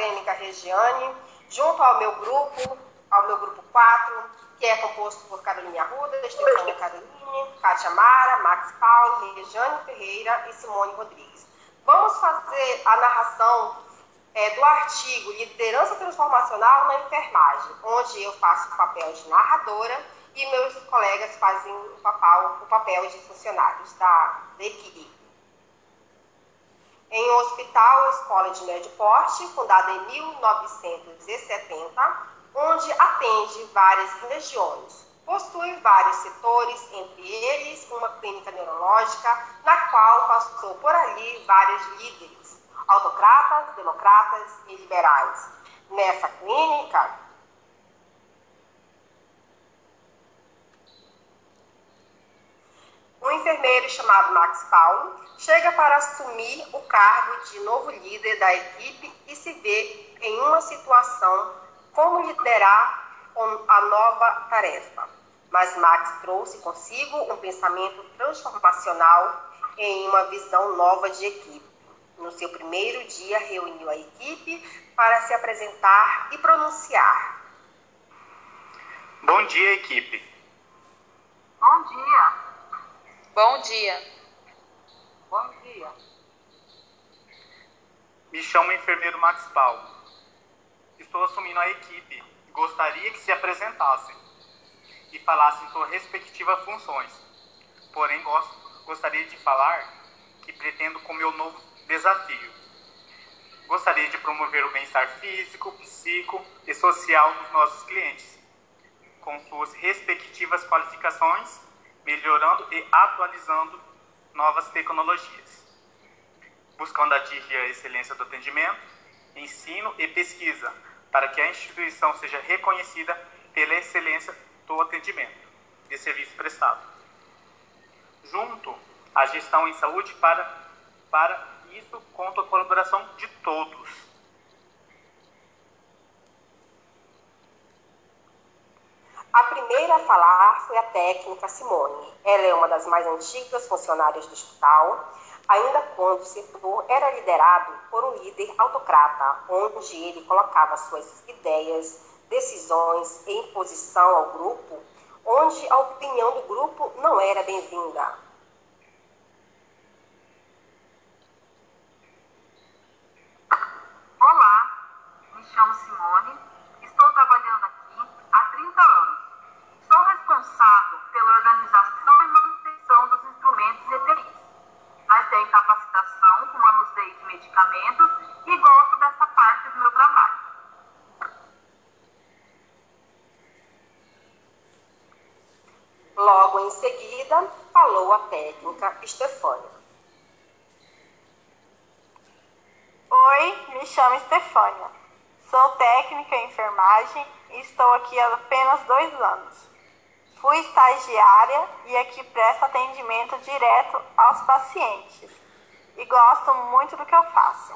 acadêmica Regiane, junto ao meu grupo, ao meu grupo 4, que é composto por Carolina Arruda, Estefânia Caroline, Kátia Mara, Max Paulo, Regiane Ferreira e Simone Rodrigues. Vamos fazer a narração é, do artigo Liderança Transformacional na Enfermagem, onde eu faço o papel de narradora e meus colegas fazem o papel, o papel de funcionários da, da equipe. Em um hospital, escola de médio porte, fundada em 1970, onde atende várias regiões. Possui vários setores, entre eles uma clínica neurológica, na qual passou por ali vários líderes, autocratas, democratas e liberais. Nessa clínica, um enfermeiro chamado Max Paulo chega para assumir o cargo de novo líder da equipe e se vê em uma situação como liderar a nova tarefa. Mas Max trouxe consigo um pensamento transformacional em uma visão nova de equipe. No seu primeiro dia, reuniu a equipe para se apresentar e pronunciar. Bom dia, equipe. Bom dia. Bom dia. Bom dia. Me chamo enfermeiro Max Paulo. Estou assumindo a equipe gostaria que se apresentassem e falassem suas respectivas funções. Porém, gosto, gostaria de falar que pretendo com meu novo desafio. Gostaria de promover o bem-estar físico, psíquico e social dos nossos clientes, com suas respectivas qualificações, melhorando e atualizando novas tecnologias, buscando atingir a excelência do atendimento, ensino e pesquisa, para que a instituição seja reconhecida pela excelência do atendimento e serviço prestado. Junto à gestão em saúde, para, para isso conta a colaboração de todos. A primeira a falar foi a técnica Simone. Ela é uma das mais antigas funcionárias do hospital, ainda quando o setor era liderado por um líder autocrata, onde ele colocava suas ideias, decisões e imposição ao grupo, onde a opinião do grupo não era bem-vinda. Olá, me chamo Simone, e gosto dessa parte do meu trabalho. Logo em seguida, falou a técnica Estefânia. Oi, me chamo Estefânia. Sou técnica em enfermagem e estou aqui há apenas dois anos. Fui estagiária e aqui presto atendimento direto aos pacientes e gosto muito do que eu faço.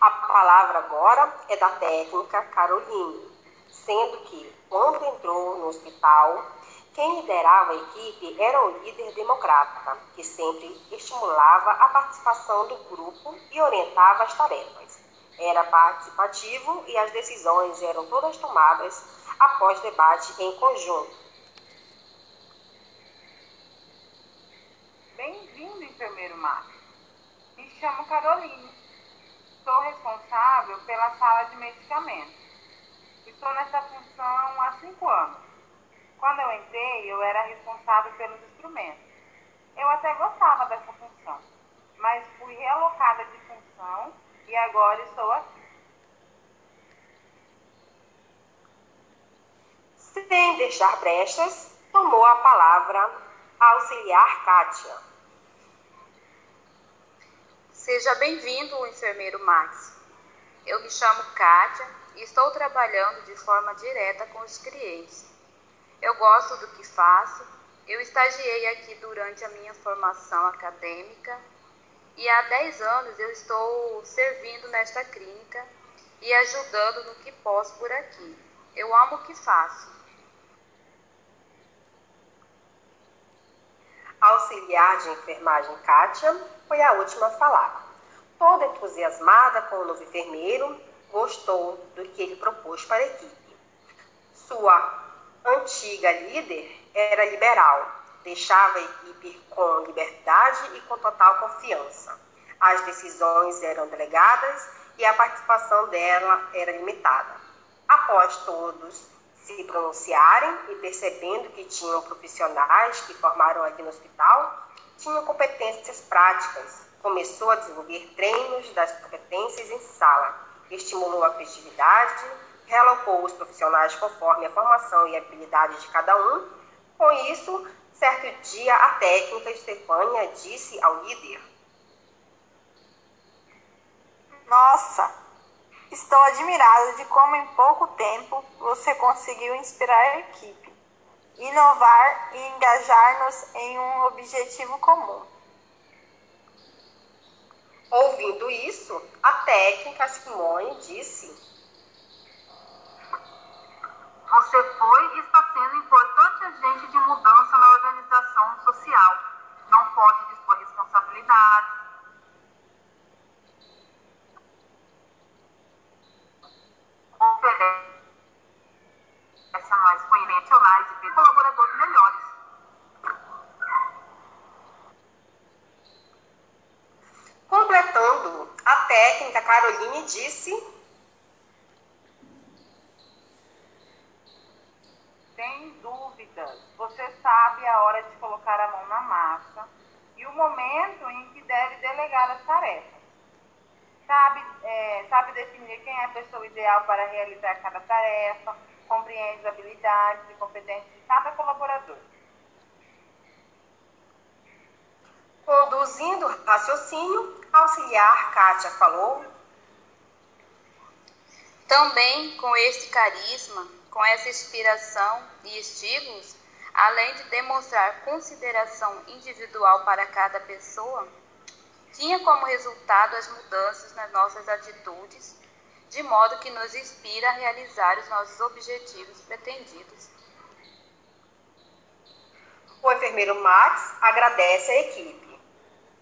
A palavra agora é da técnica Caroline, sendo que, quando entrou no hospital, quem liderava a equipe era o líder democrata, que sempre estimulava a participação do grupo e orientava as tarefas. Era participativo e as decisões eram todas tomadas após debate em conjunto. Bem-vindo, enfermeiro Marcos. Me chamo Caroline. Sou responsável pela sala de medicamentos. Estou nessa função há cinco anos. Quando eu entrei, eu era responsável pelos instrumentos. Eu até gostava dessa função, mas fui realocada de função e agora estou aqui. Sem deixar brechas, tomou a palavra a auxiliar Kátia. Seja bem-vindo, enfermeiro Max. Eu me chamo Kátia e estou trabalhando de forma direta com os clientes. Eu gosto do que faço. Eu estagiei aqui durante a minha formação acadêmica e há 10 anos eu estou servindo nesta clínica e ajudando no que posso por aqui. Eu amo o que faço. A auxiliar de enfermagem Kátia foi a última a falar. Toda entusiasmada com o novo enfermeiro, gostou do que ele propôs para a equipe. Sua antiga líder era liberal, deixava a equipe com liberdade e com total confiança. As decisões eram delegadas e a participação dela era limitada. Após todos se pronunciarem e percebendo que tinham profissionais que formaram aqui no hospital, tinham competências práticas. Começou a desenvolver treinos das competências em sala, estimulou a festividade, realocou os profissionais conforme a formação e habilidade de cada um. Com isso, certo dia, a técnica Estefânia disse ao líder: Nossa, estou admirada de como em pouco tempo você conseguiu inspirar a equipe, inovar e engajar-nos em um objetivo comum. Ouvindo isso, a técnica Simone disse: Você foi e está sendo importante agente de mudança na organização social. Não pode dispor responsabilidade. Oferece a nós convencionais e colaboradores melhores. Completando, a técnica Caroline disse: Sem dúvidas, você sabe a hora de colocar a mão na massa e o momento em que deve delegar as tarefas. Sabe, é, sabe definir quem é a pessoa ideal para realizar cada tarefa, compreende as habilidades e competências de cada colaborador. Conduzindo raciocínio, auxiliar Kátia falou: Também com este carisma, com essa inspiração e estímulos, além de demonstrar consideração individual para cada pessoa, tinha como resultado as mudanças nas nossas atitudes, de modo que nos inspira a realizar os nossos objetivos pretendidos. O enfermeiro Max agradece à equipe